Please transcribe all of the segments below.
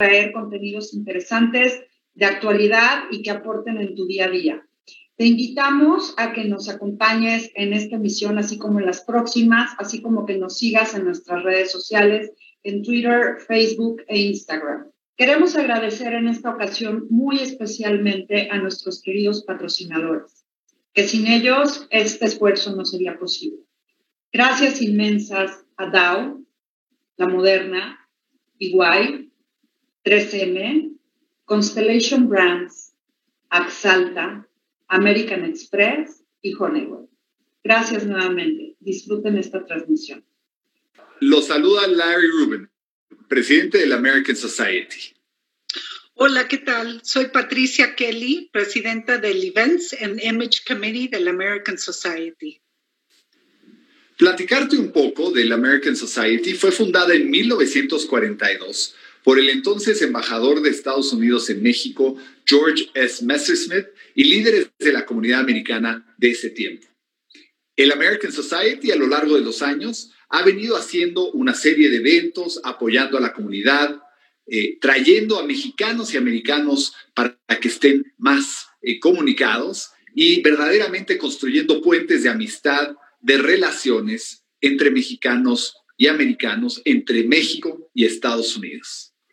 traer contenidos interesantes de actualidad y que aporten en tu día a día. Te invitamos a que nos acompañes en esta emisión, así como en las próximas, así como que nos sigas en nuestras redes sociales, en Twitter, Facebook e Instagram. Queremos agradecer en esta ocasión muy especialmente a nuestros queridos patrocinadores, que sin ellos este esfuerzo no sería posible. Gracias inmensas a Dow, La Moderna, Iguay, 3M, Constellation Brands, Axalta, American Express y Honeywell. Gracias nuevamente. Disfruten esta transmisión. Los saluda Larry Rubin, presidente de la American Society. Hola, ¿qué tal? Soy Patricia Kelly, presidenta del Events and Image Committee de la American Society. Platicarte un poco de la American Society fue fundada en 1942 por el entonces embajador de Estados Unidos en México, George S. Messersmith, y líderes de la comunidad americana de ese tiempo. El American Society a lo largo de los años ha venido haciendo una serie de eventos apoyando a la comunidad, eh, trayendo a mexicanos y americanos para que estén más eh, comunicados y verdaderamente construyendo puentes de amistad, de relaciones entre mexicanos y americanos, entre México y Estados Unidos.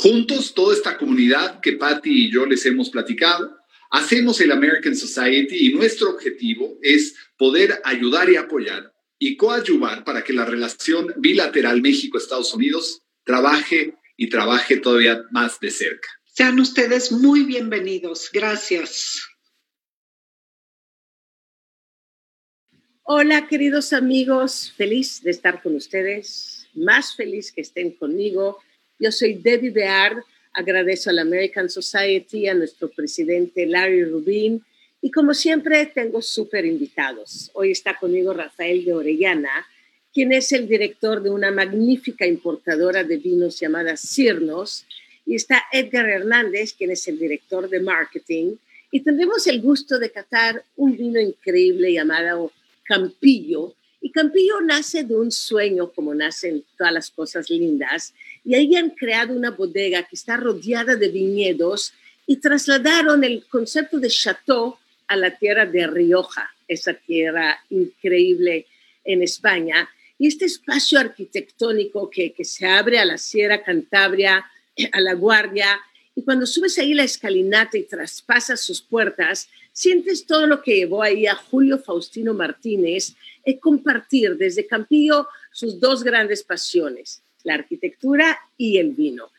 Juntos, toda esta comunidad que Patty y yo les hemos platicado, hacemos el American Society y nuestro objetivo es poder ayudar y apoyar y coadyuvar para que la relación bilateral México-Estados Unidos trabaje y trabaje todavía más de cerca. Sean ustedes muy bienvenidos. Gracias. Hola, queridos amigos. Feliz de estar con ustedes. Más feliz que estén conmigo yo soy Debbie Beard, agradezco a la American Society, a nuestro presidente Larry Rubin. Y como siempre tengo súper invitados. Hoy está conmigo Rafael de Orellana, quien es el director de una magnífica importadora de vinos llamada Cirnos, y está Edgar Hernández, quien es el director de marketing, y tendremos el gusto de catar un vino increíble llamado Campillo, y Campillo nace de un sueño, como nacen todas las cosas lindas, y ahí han creado una bodega que está rodeada de viñedos y trasladaron el concepto de chateau a la tierra de Rioja, esa tierra increíble en España. Y este espacio arquitectónico que, que se abre a la Sierra Cantabria, a la Guardia, y cuando subes ahí la escalinata y traspasas sus puertas, sientes todo lo que llevó ahí a Julio Faustino Martínez es compartir desde Campillo sus dos grandes pasiones, la arquitectura y el vino.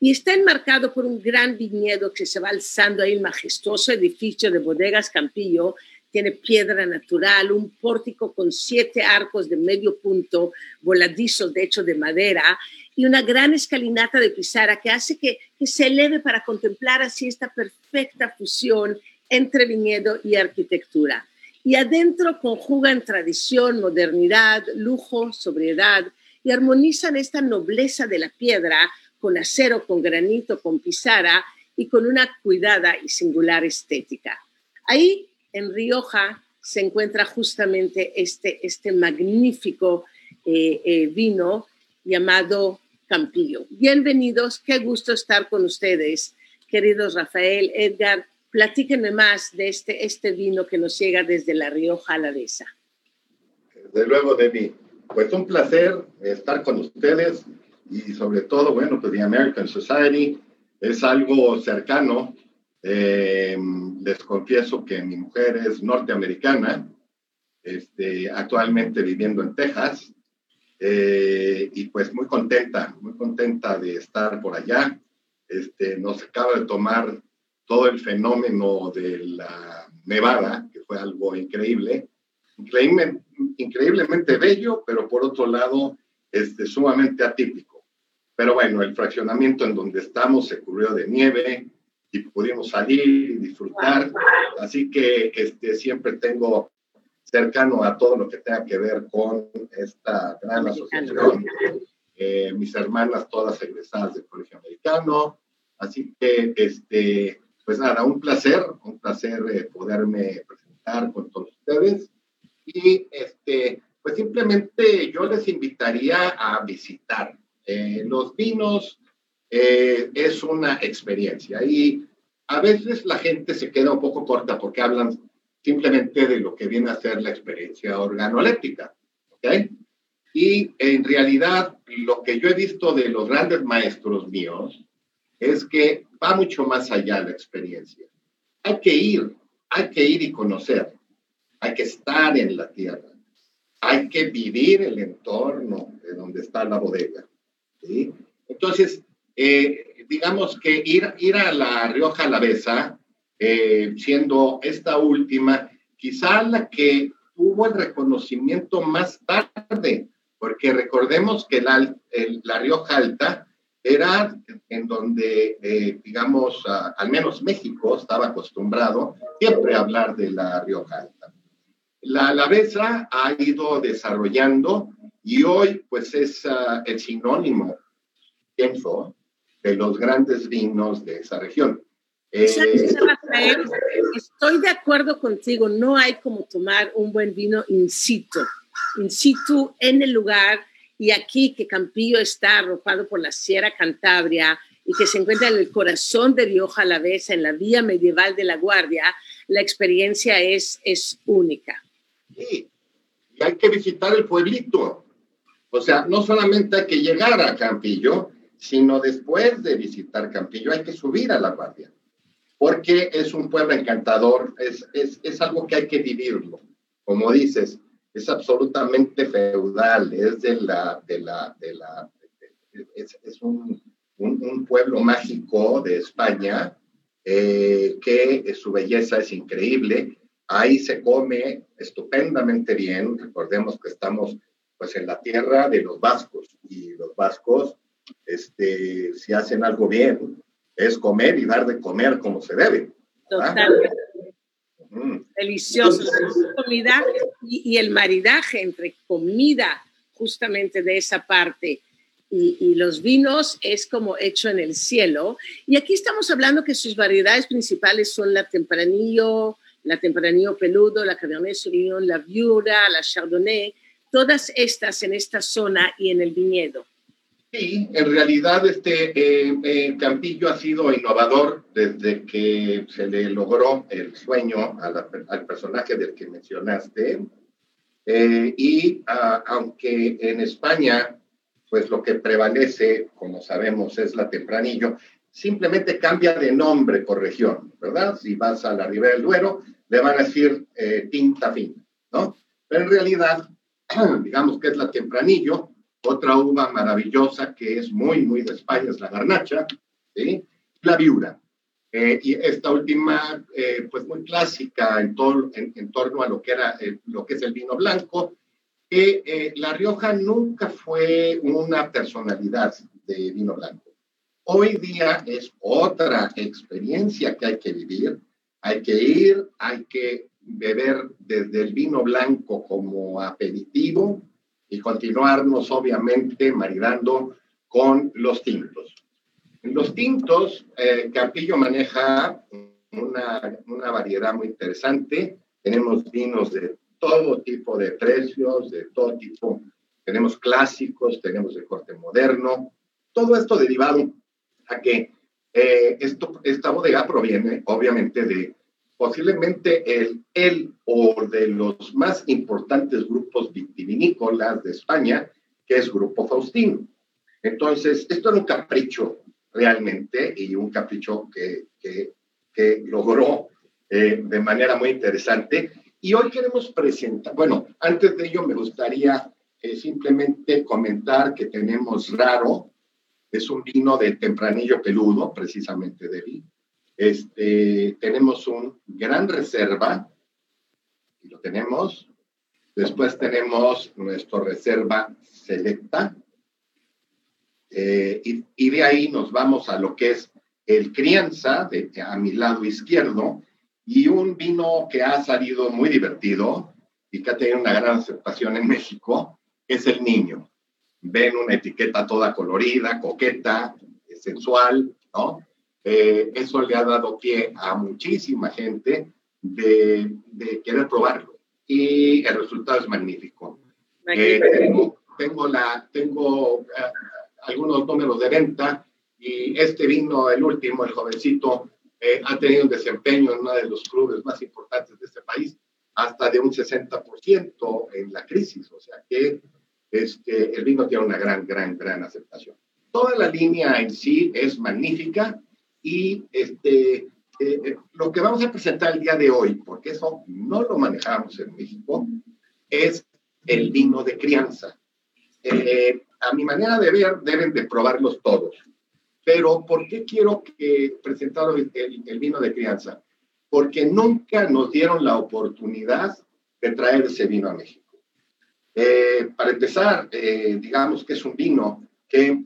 Y está enmarcado por un gran viñedo que se va alzando ahí, el majestuoso edificio de bodegas Campillo. Tiene piedra natural, un pórtico con siete arcos de medio punto, voladizos de hecho de madera, y una gran escalinata de pizarra que hace que, que se eleve para contemplar así esta perfecta fusión entre viñedo y arquitectura y adentro conjugan tradición, modernidad, lujo, sobriedad y armonizan esta nobleza de la piedra con acero, con granito, con pizarra y con una cuidada y singular estética. Ahí en Rioja se encuentra justamente este, este magnífico eh, eh, vino llamado Campillo. Bienvenidos, qué gusto estar con ustedes, queridos Rafael, Edgar, Platíquenme más de este, este vino que nos llega desde La Rioja Alavesa. Desde luego, Debbie. Pues un placer estar con ustedes y sobre todo, bueno, pues The American Society es algo cercano. Eh, les confieso que mi mujer es norteamericana, este, actualmente viviendo en Texas, eh, y pues muy contenta, muy contenta de estar por allá. Este, nos acaba de tomar todo el fenómeno de la nevada, que fue algo increíble, increíblemente bello, pero por otro lado, este, sumamente atípico. pero bueno, el fraccionamiento en donde estamos se cubrió de nieve y pudimos salir y disfrutar. Así que este, siempre tengo cercano a todo lo que tenga que ver con esta gran asociación. Eh, mis hermanas todas egresadas del Colegio Americano. Así que, este, pues nada, un placer, un placer eh, poderme presentar con todos ustedes. Y este, pues simplemente yo les invitaría a visitar. Eh, los vinos es una experiencia y a veces la gente se queda un poco corta porque hablan simplemente de lo que viene a ser la experiencia organoléptica. ¿okay? Y en realidad lo que yo he visto de los grandes maestros míos es que va mucho más allá la experiencia. Hay que ir, hay que ir y conocer, hay que estar en la tierra, hay que vivir el entorno de donde está la bodega. ¿sí? Entonces, eh, digamos que ir, ir a la Rioja Alavesa eh, siendo esta última quizá la que tuvo el reconocimiento más tarde, porque recordemos que la, Rioja Alta era en donde, eh, digamos, al menos México estaba acostumbrado siempre a hablar de la Rioja Alta. La Alavesa ha ido desarrollando y hoy pues es ah, el sinónimo, pienso, de los grandes vinos de esa región. Eh, estoy de acuerdo contigo, no hay como tomar un buen vino in situ, in situ en el lugar y aquí que Campillo está arropado por la Sierra Cantabria y que se encuentra en el corazón de Rioja vez en la vía medieval de la Guardia, la experiencia es, es única. Sí, y hay que visitar el pueblito. O sea, no solamente hay que llegar a Campillo, sino después de visitar Campillo hay que subir a la Guardia porque es un pueblo encantador, es, es, es algo que hay que vivirlo. Como dices, es absolutamente feudal, es de la, de la, de la, es un, un, pueblo mágico de España, eh, que su belleza es increíble. Ahí se come estupendamente bien. Recordemos que estamos pues en la tierra de los vascos y los vascos, este, si hacen algo bien, es comer y dar de comer como se debe. Totalmente. Delicioso. comida y, el maridaje entre comida justamente de esa parte y, y, los vinos es como hecho en el cielo. Y aquí estamos hablando que sus variedades principales son la Tempranillo, la Tempranillo peludo, la Cabernet Sauvignon, la Viura, la Chardonnay, todas estas en esta zona y en el viñedo. Sí, en realidad este eh, eh, Campillo ha sido innovador desde que se le logró el sueño al personaje del que mencionaste. Eh, y ah, aunque en España, pues lo que prevalece, como sabemos, es la Tempranillo, simplemente cambia de nombre por región, ¿verdad? Si vas a la Ribera del Duero, le van a decir tinta fina, ¿no? Pero en realidad, digamos que es la Tempranillo, otra uva maravillosa que es muy, muy de España es la garnacha, ¿sí? La viura. Eh, y esta última, eh, pues muy clásica en, en, torno a lo que, era, eh, lo que es el vino blanco, que La Rioja nunca fue una personalidad de vino blanco. Hoy día es otra experiencia que hay que vivir. Hay que ir, hay que beber desde el vino blanco como aperitivo, y continuarnos obviamente maridando con los tintos. En los tintos, eh, maneja una, una, variedad muy interesante. Tenemos vinos de todo tipo de precios, de todo tipo. Tenemos clásicos, tenemos de corte moderno. Todo esto derivado a que eh, esto, esta bodega proviene obviamente de posiblemente el, el o de los más importantes grupos vitivinícolas de España, que es Grupo Faustino. Entonces, esto era un capricho realmente y un capricho que, que, que logró eh, de manera muy interesante. Y hoy queremos presentar, bueno, antes de ello me gustaría eh, simplemente comentar que tenemos Raro, es un vino de tempranillo peludo, precisamente de vino este, tenemos un gran reserva, y lo tenemos. Después tenemos nuestro reserva selecta. Eh, y, de ahí nos vamos a lo que es el crianza, a mi lado izquierdo, y un vino que ha salido muy divertido y que ha tenido una gran aceptación en México, es el niño. Ven una etiqueta toda colorida, coqueta, sensual, ¿no? Eh, eso le ha dado pie a muchísima gente de, de querer probarlo y el resultado es magnífico. Eh, tengo, tengo, la, tengo eh, algunos números de venta y este vino, el último, el jovencito, eh, ha tenido un desempeño en uno de los clubes más importantes de este país, hasta de un 60% en la crisis. O sea que este, el vino tiene una gran, gran, gran aceptación. Toda la línea en sí es magnífica y este, eh, eh, lo que vamos a presentar el día de hoy, porque eso no lo manejamos en México, es el vino de crianza. Eh, a mi manera de ver, deben de probarlos todos. Pero, ¿por qué quiero que presentar el, el, vino de crianza? Porque nunca nos dieron la oportunidad de traer ese vino a México. Para empezar, digamos que es un vino que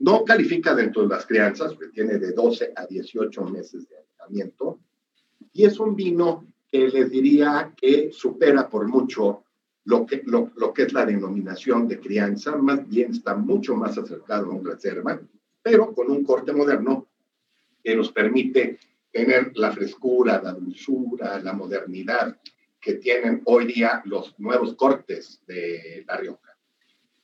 no califica dentro de las crianzas, porque tiene de 12 a 18 meses de alojamiento. Y es un vino que les diría que supera por mucho lo que, lo, que es la denominación de crianza, más bien está mucho más acercado a un reserva, pero con un corte moderno que nos permite tener la frescura, la dulzura, la modernidad que tienen hoy día los nuevos cortes de La Rioja.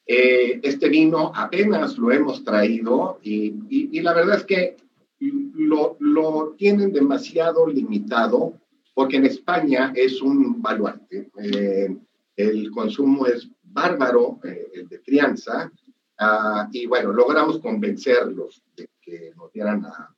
Eh, este vino apenas lo hemos traído y, y, la verdad es que lo, lo, tienen demasiado limitado porque en España es un baluarte. Eh, el consumo es bárbaro, eh, el de crianza, uh, y bueno, logramos convencerlos de que nos dieran a,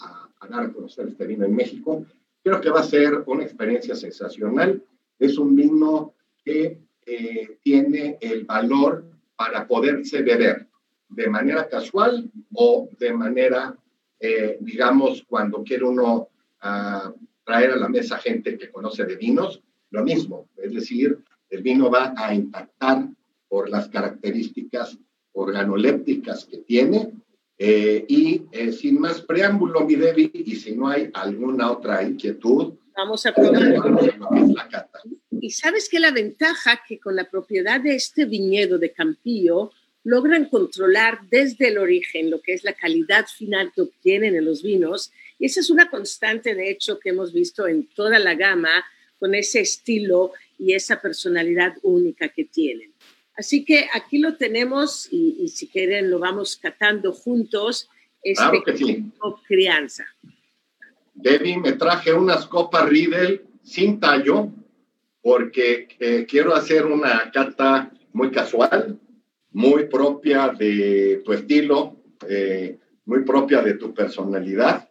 a, a, dar a conocer este vino en México. Creo que va a ser una experiencia sensacional. Es un vino que eh, tiene el valor para poderse beber de manera casual o de manera, eh, digamos, cuando quiere uno uh, traer a la mesa gente que conoce de vinos, lo mismo. Es decir, el vino va a impactar por las características organolépticas que tiene. Eh, y eh, sin más preámbulo, mi Debbie, y si no hay alguna otra inquietud, vamos a probar. La cata. Y sabes que la ventaja que con la propiedad de este viñedo de Campillo logran controlar desde el origen lo que es la calidad final que obtienen en los vinos. Y esa es una constante, de hecho, que hemos visto en toda la gama con ese estilo y esa personalidad única que tienen. Así que aquí lo tenemos y, si quieren lo vamos catando juntos. Este claro crianza. Debbie, me traje unas copas Riedel sin tallo porque eh, quiero hacer una cata muy casual, muy propia de tu estilo, eh, muy propia de tu personalidad,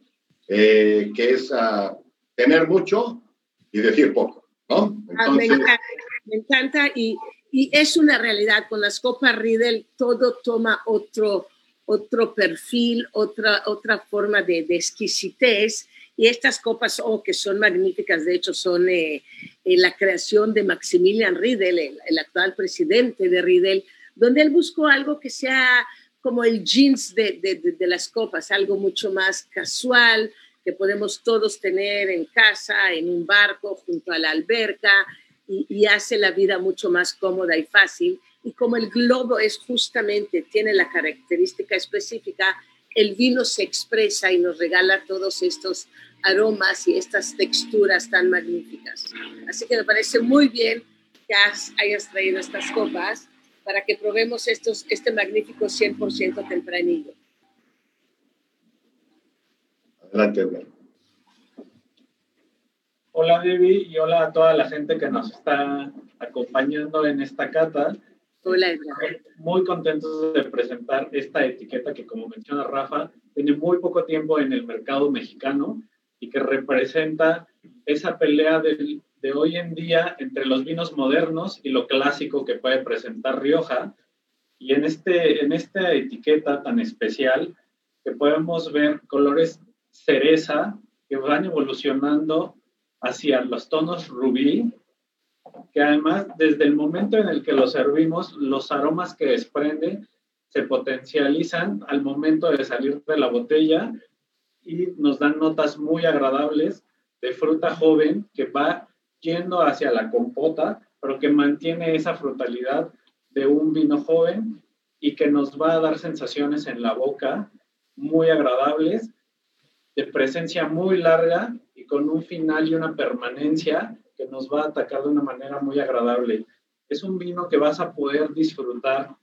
eh, que es uh, tener mucho y decir poco, ¿no? Ah, me, encanta, me encanta, y, y, es una realidad. Con las copas Riedel todo toma otro, otro perfil, otra, otra forma de, de exquisitez y estas copas, oh, que son magníficas, de hecho, son eh, eh, la creación de Maximilian Riedel, el, actual presidente de Riedel, donde él buscó algo que sea como el jeans de, de, de, las copas, algo mucho más casual, que podemos todos tener en casa, en un barco, junto a la alberca, y, hace la vida mucho más cómoda y fácil. Y como el globo es justamente, tiene la característica específica, el vino se expresa y nos regala todos estos aromas y estas texturas tan magníficas. Así que me parece muy bien que hayas traído estas copas para que probemos estos, este magnífico 100% tempranillo. Adelante, Hola, Debbie, y hola a toda la gente que nos está acompañando en esta cata. Hola, Edgar. Muy contentos de presentar esta etiqueta que, como menciona Rafa, tiene muy poco tiempo en el mercado mexicano y que representa esa pelea de, de hoy en día entre los vinos modernos y lo clásico que puede presentar Rioja. Y en, este, en esta etiqueta tan especial que podemos ver colores cereza que van evolucionando hacia los tonos rubí, que además desde el momento en el que lo servimos, los aromas que desprende se potencializan al momento de salir de la botella y nos dan notas muy agradables de fruta joven que va yendo hacia la compota, pero que mantiene esa frutalidad de un vino joven y que nos va a dar sensaciones en la boca muy agradables, de presencia muy larga y con un final y una permanencia que nos va a atacar de una manera muy agradable. Es un vino que vas a poder disfrutar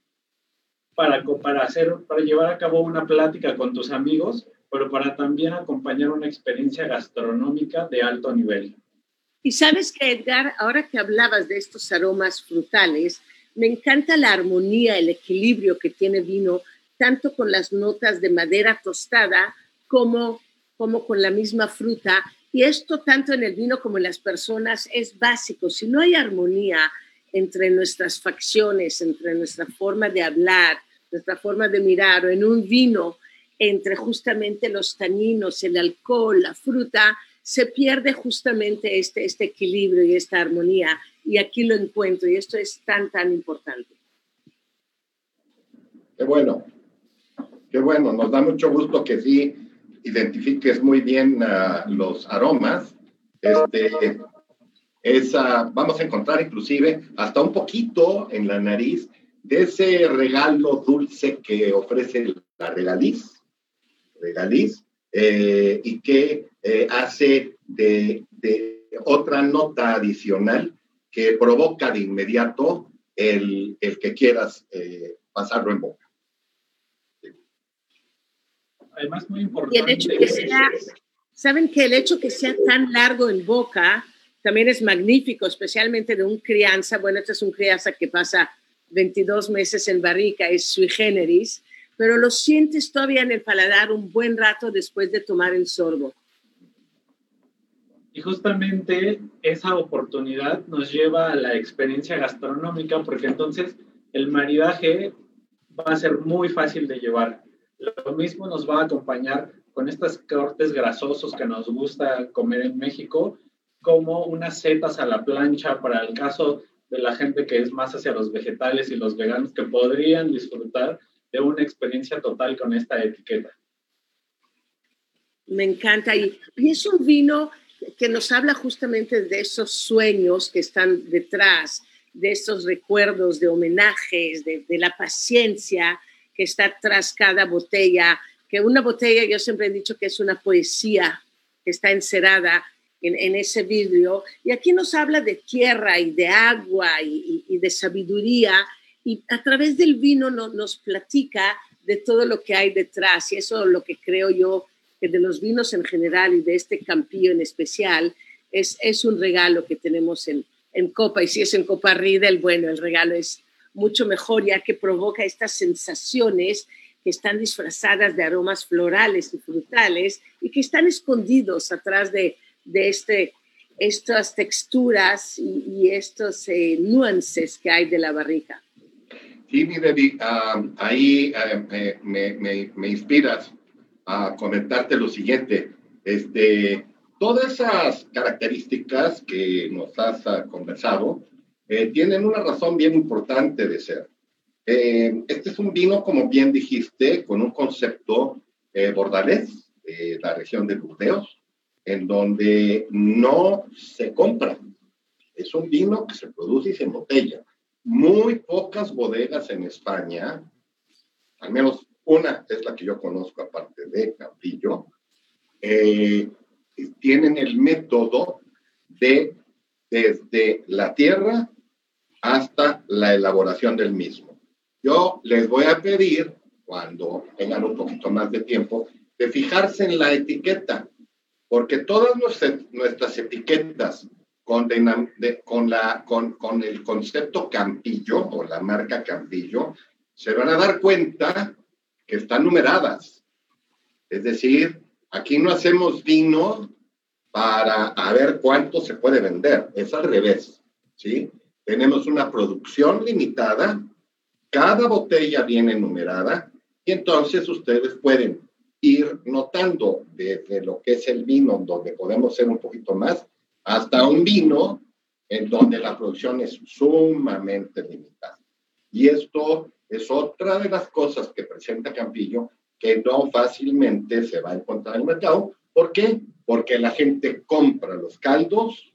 para, para, hacer, para llevar a cabo una plática con tus amigos, pero para también acompañar una experiencia gastronómica de alto nivel. Y sabes que, Edgar, ahora que hablabas de estos aromas frutales, me encanta la armonía, el equilibrio que tiene vino, tanto con las notas de madera tostada como, como con la misma fruta. Y esto tanto en el vino como en las personas es básico. Si no hay armonía entre nuestras facciones, entre nuestra forma de hablar, nuestra forma de mirar, o en un vino, entre justamente los taninos, el alcohol, la fruta, se pierde justamente este, este equilibrio y esta armonía. Y aquí lo encuentro y esto es tan, tan importante. Qué bueno, qué bueno, nos da mucho gusto que sí identifiques muy bien uh, los aromas. Este, esa, vamos a encontrar inclusive hasta un poquito en la nariz de ese regalo dulce que ofrece la regaliz, regaliz eh, y que eh, hace de, de, otra nota adicional que provoca de inmediato el, el que quieras eh, pasarlo en boca. Además, muy importante. Y el hecho que sea, Saben que el hecho que sea tan largo en boca también es magnífico, especialmente de un crianza. Bueno, este es un crianza que pasa 22 meses en barrica, es sui generis, pero lo sientes todavía en el paladar un buen rato después de tomar el sorbo. Y justamente esa oportunidad nos lleva a la experiencia gastronómica, porque entonces el maridaje va a ser muy fácil de llevar. Lo mismo nos va a acompañar con estos cortes grasosos que nos gusta comer en México, como unas setas a la plancha para el caso de la gente que es más hacia los vegetales y los veganos que podrían disfrutar de una experiencia total con esta etiqueta. Me encanta. Y, es un vino que nos habla justamente de esos sueños que están detrás, de esos recuerdos, de homenajes, de, la paciencia que está tras cada botella, que una botella yo siempre he dicho que es una poesía que está encerada en, ese vidrio, y aquí nos habla de tierra y de agua y, de sabiduría, y a través del vino no, nos platica de todo lo que hay detrás, y eso es lo que creo yo que de los vinos en general y de este campillo en especial, es, es un regalo que tenemos en, en copa. Y si es en copa Riedel, bueno, el regalo es mucho mejor ya que provoca estas sensaciones que están disfrazadas de aromas florales y frutales y que están escondidos atrás de, de este, estas texturas y, y estos eh, nuances que hay de la barrica. Sí, mi Debbie, um, ahí uh, me, me, me inspiras a comentarte lo siguiente. Este, todas esas características que nos has uh, conversado eh, tienen una razón bien importante de ser. Eh, este es un vino, como bien dijiste, con un concepto eh, bordalés de la región de Burdeos, en donde no se compra. Es un vino que se produce y se embotella. Muy pocas bodegas en España, al menos una es la que yo conozco aparte de Campillo, eh, tienen el método de desde la tierra hasta la elaboración del mismo. Yo les voy a pedir, cuando tengan un poquito más de tiempo, de fijarse en la etiqueta, porque todas nuestras etiquetas con, el concepto Campillo o la marca Campillo, se van a dar cuenta que están numeradas. Es decir, aquí no hacemos vino para a ver cuánto se puede vender, es al revés, ¿sí? Tenemos una producción limitada, cada botella viene numerada y entonces ustedes pueden ir notando desde lo que es el vino, donde podemos ser un poquito más, hasta un vino en donde la producción es sumamente limitada. Y esto es otra de las cosas que presenta Campillo que no fácilmente se va a encontrar en el mercado. ¿Por qué? Porque la gente compra los caldos,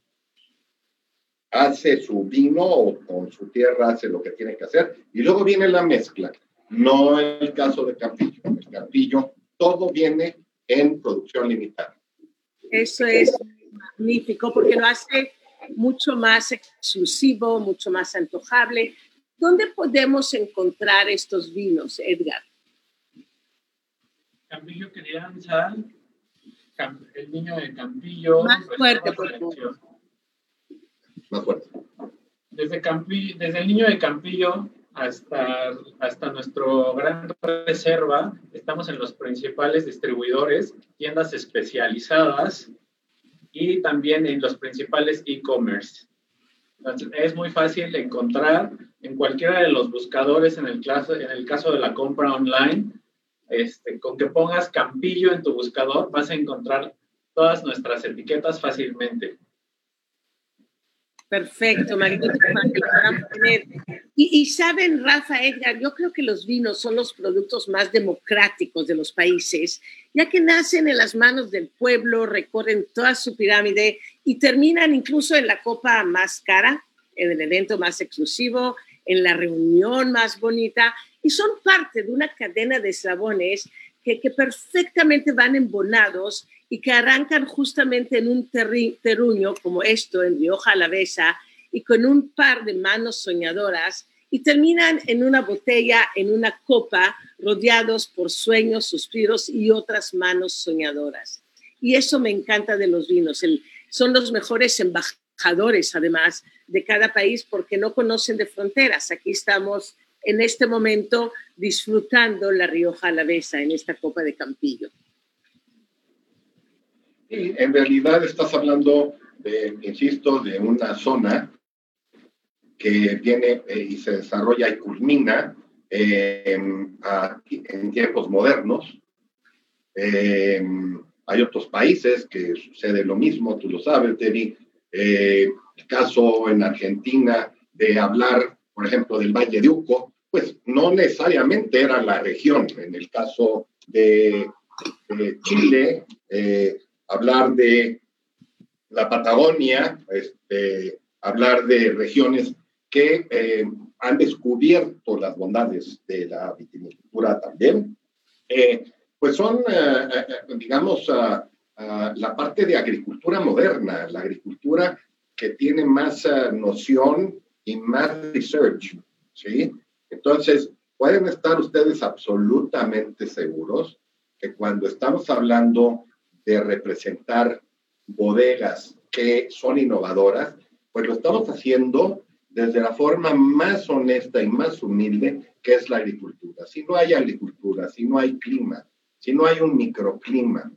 hace su vino o con su tierra hace lo que tiene que hacer y luego viene la mezcla. No el caso de Campillo. El Campillo todo viene en producción limitada. Eso es magnífico porque lo hace mucho más exclusivo, mucho más antojable. ¿Dónde podemos encontrar estos vinos, Edgar? Campillo Crianza, el niño de Campillo. Más fuerte, por favor. Más fuerte. Desde, Campillo, desde el niño de Campillo hasta, hasta nuestro gran reserva, estamos en los principales distribuidores, tiendas especializadas y también en los principales e-commerce. Es muy fácil encontrar en cualquiera de los buscadores, en el, caso, en el caso de la compra online, este, con que pongas Campillo en tu buscador, vas a encontrar todas nuestras etiquetas fácilmente. Perfecto, magnífico Y, y, saben, Rafa, Edgar, yo creo que los vinos son los productos más democráticos de los países, ya que nacen en las manos del pueblo, recorren toda su pirámide y terminan incluso en la copa más cara, en el evento más exclusivo, en la reunión más bonita, y son parte de una cadena de eslabones que, que perfectamente van embonados y que arrancan justamente en un terruño como esto, en Rioja Alavesa, y con un par de manos soñadoras, y terminan en una botella, en una copa, rodeados por sueños, suspiros y otras manos soñadoras. Y eso me encanta de los vinos. son los mejores embajadores, además, de cada país porque no conocen de fronteras. Aquí estamos en este momento disfrutando la Rioja Alavesa en esta copa de Campillo. Sí, en realidad estás hablando, de, insisto, de una zona que viene eh, y se desarrolla y culmina eh, en tiempos modernos. Eh, hay otros países que sucede lo mismo, tú lo sabes, Terry. el caso en Argentina de hablar, por ejemplo, del Valle de Uco, pues no necesariamente era la región. En el caso de, de Chile, hablar de la Patagonia, este, hablar de regiones que eh, han descubierto las bondades de la viticultura también, eh, pues son, eh, digamos, la parte de agricultura moderna, la agricultura que tiene más noción y más research, ¿sí? Entonces, pueden estar ustedes absolutamente seguros que cuando estamos hablando de representar bodegas que son innovadoras, pues lo estamos haciendo desde la forma más honesta y más humilde que es la agricultura. Si no hay agricultura, si no hay clima, si no hay un microclima,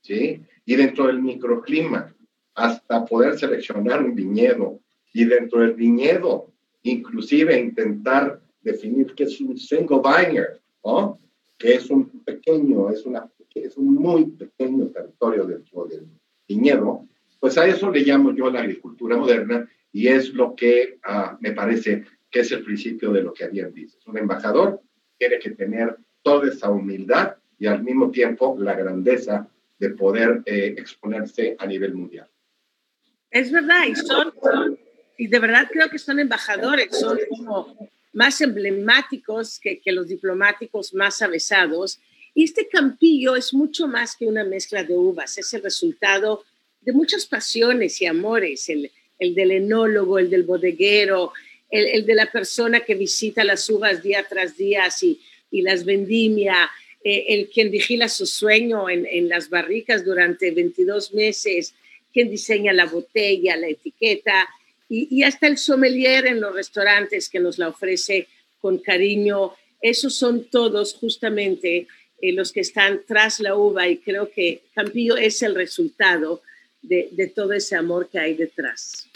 ¿sí? Y dentro del microclima, hasta poder seleccionar un viñedo y dentro del viñedo, inclusive intentar definir qué es un single viner, ¿no? Que es un pequeño, es una es un muy pequeño territorio dentro del viñedo, pues a eso le llamo yo la agricultura moderna y es lo que ah, me parece que es el principio de lo que habían dicho. Un embajador tiene que tener toda esa humildad y al mismo tiempo la grandeza de poder eh, exponerse a nivel mundial. Es verdad, y son, y de verdad creo que son embajadores, son como más emblemáticos que, que los diplomáticos más avesados y este campillo es mucho más que una mezcla de uvas, es el resultado de muchas pasiones y amores, el, del enólogo, el del bodeguero, el, de la persona que visita las uvas día tras día y, y las vendimia, eh, el quien vigila su sueño en, las barricas durante 22 meses, quien diseña la botella, la etiqueta y, y hasta el sommelier en los restaurantes que nos la ofrece con cariño. Esos son todos justamente eh, los que están tras la uva y creo que Campillo es el resultado de, de, todo ese amor que hay detrás.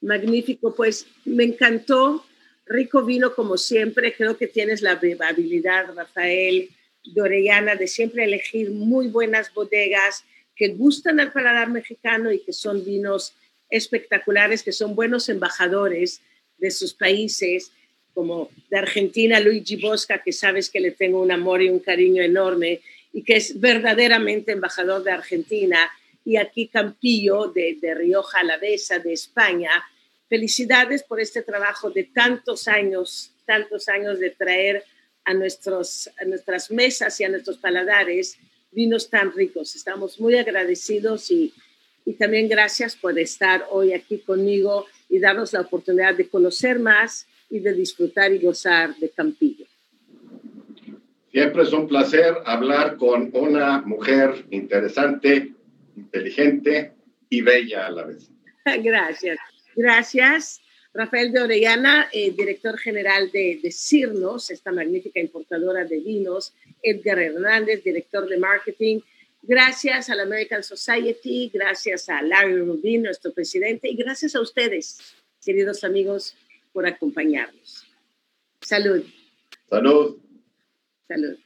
Magnífico, pues me encantó, rico vino como siempre, creo que tienes la habilidad, Rafael, de Orellana, de siempre elegir muy buenas bodegas que gustan al paladar mexicano y que son vinos espectaculares, que son buenos embajadores de sus países como de Argentina, Luigi Bosca, que sabes que le tengo un amor y un cariño enorme y que es verdaderamente embajador de Argentina, y aquí Campillo de, de Rioja Alavesa, de España. Felicidades por este trabajo de tantos años, tantos años de traer a, nuestros, a nuestras mesas y a nuestros paladares vinos tan ricos. Estamos muy agradecidos y, y también gracias por estar hoy aquí conmigo y darnos la oportunidad de conocer más y de disfrutar y gozar de Campillo. Siempre es un placer hablar con una mujer interesante, inteligente y bella a la vez. Gracias. Gracias. Rafael de Orellana, eh, director general de, de Cirnos, esta magnífica importadora de vinos. Edgar Hernández, director de marketing. Gracias a la American Society, gracias a Larry Rubin, nuestro presidente, y gracias a ustedes, queridos amigos, por acompañarnos. Salud. Salud. Salud.